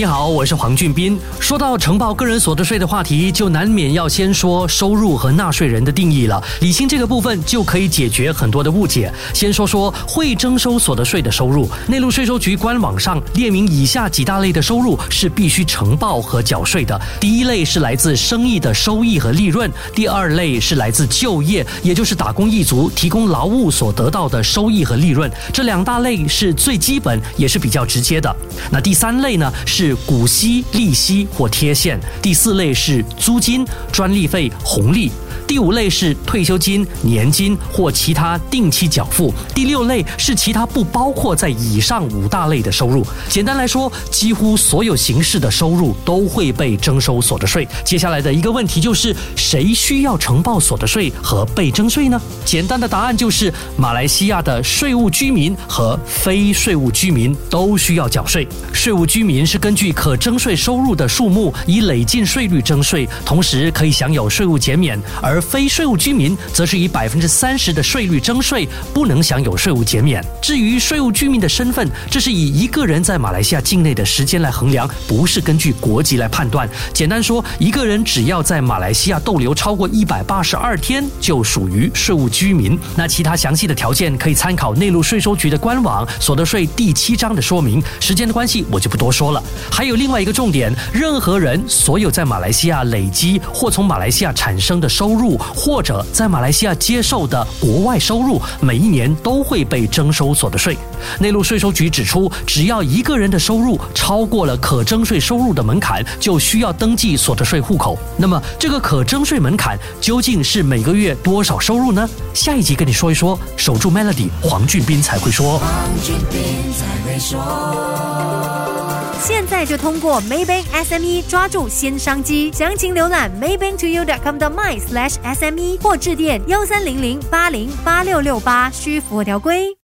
你好，我是黄俊斌。说到承报个人所得税的话题，就难免要先说收入和纳税人的定义了。理清这个部分，就可以解决很多的误解。先说说会征收所得税的收入。内陆税收局官网上列明以下几大类的收入是必须承报和缴税的。第一类是来自生意的收益和利润；第二类是来自就业，也就是打工一族提供劳务所得到的。收益和利润。这两大类是最基本，也是比较直接的。那第三类呢是。股息、利息或贴现。第四类是租金、专利费、红利。第五类是退休金、年金或其他定期缴付。第六类是其他不包括在以上五大类的收入。简单来说，几乎所有形式的收入都会被征收所得税。接下来的一个问题就是，谁需要承报所得税和被征税呢？简单的答案就是，马来西亚的税务居民和非税务居民都需要缴税。税务居民是根据可征税收入的数目以累进税率征税，同时可以享有税务减免，而非税务居民则是以百分之三十的税率征税，不能享有税务减免。至于税务居民的身份，这是以一个人在马来西亚境内的时间来衡量，不是根据国籍来判断。简单说，一个人只要在马来西亚逗留超过一百八十二天，就属于税务居民。那其他详细的条件可以参考内陆税收局的官网所得税第七章的说明。时间的关系，我就不多说了。还有另外一个重点，任何人所有在马来西亚累积或从马来西亚产生的收入。或者在马来西亚接受的国外收入，每一年都会被征收所得税。内陆税收局指出，只要一个人的收入超过了可征税收入的门槛，就需要登记所得税户口。那么，这个可征税门槛究竟是每个月多少收入呢？下一集跟你说一说。守住 Melody，黄俊斌才会说。黄俊斌才会说。现在就通过 Maybank SME 抓住新商机，详情浏览 maybanktoyou.com 的 my slash SME 或致电幺三零零八零八六六八，需符合条规。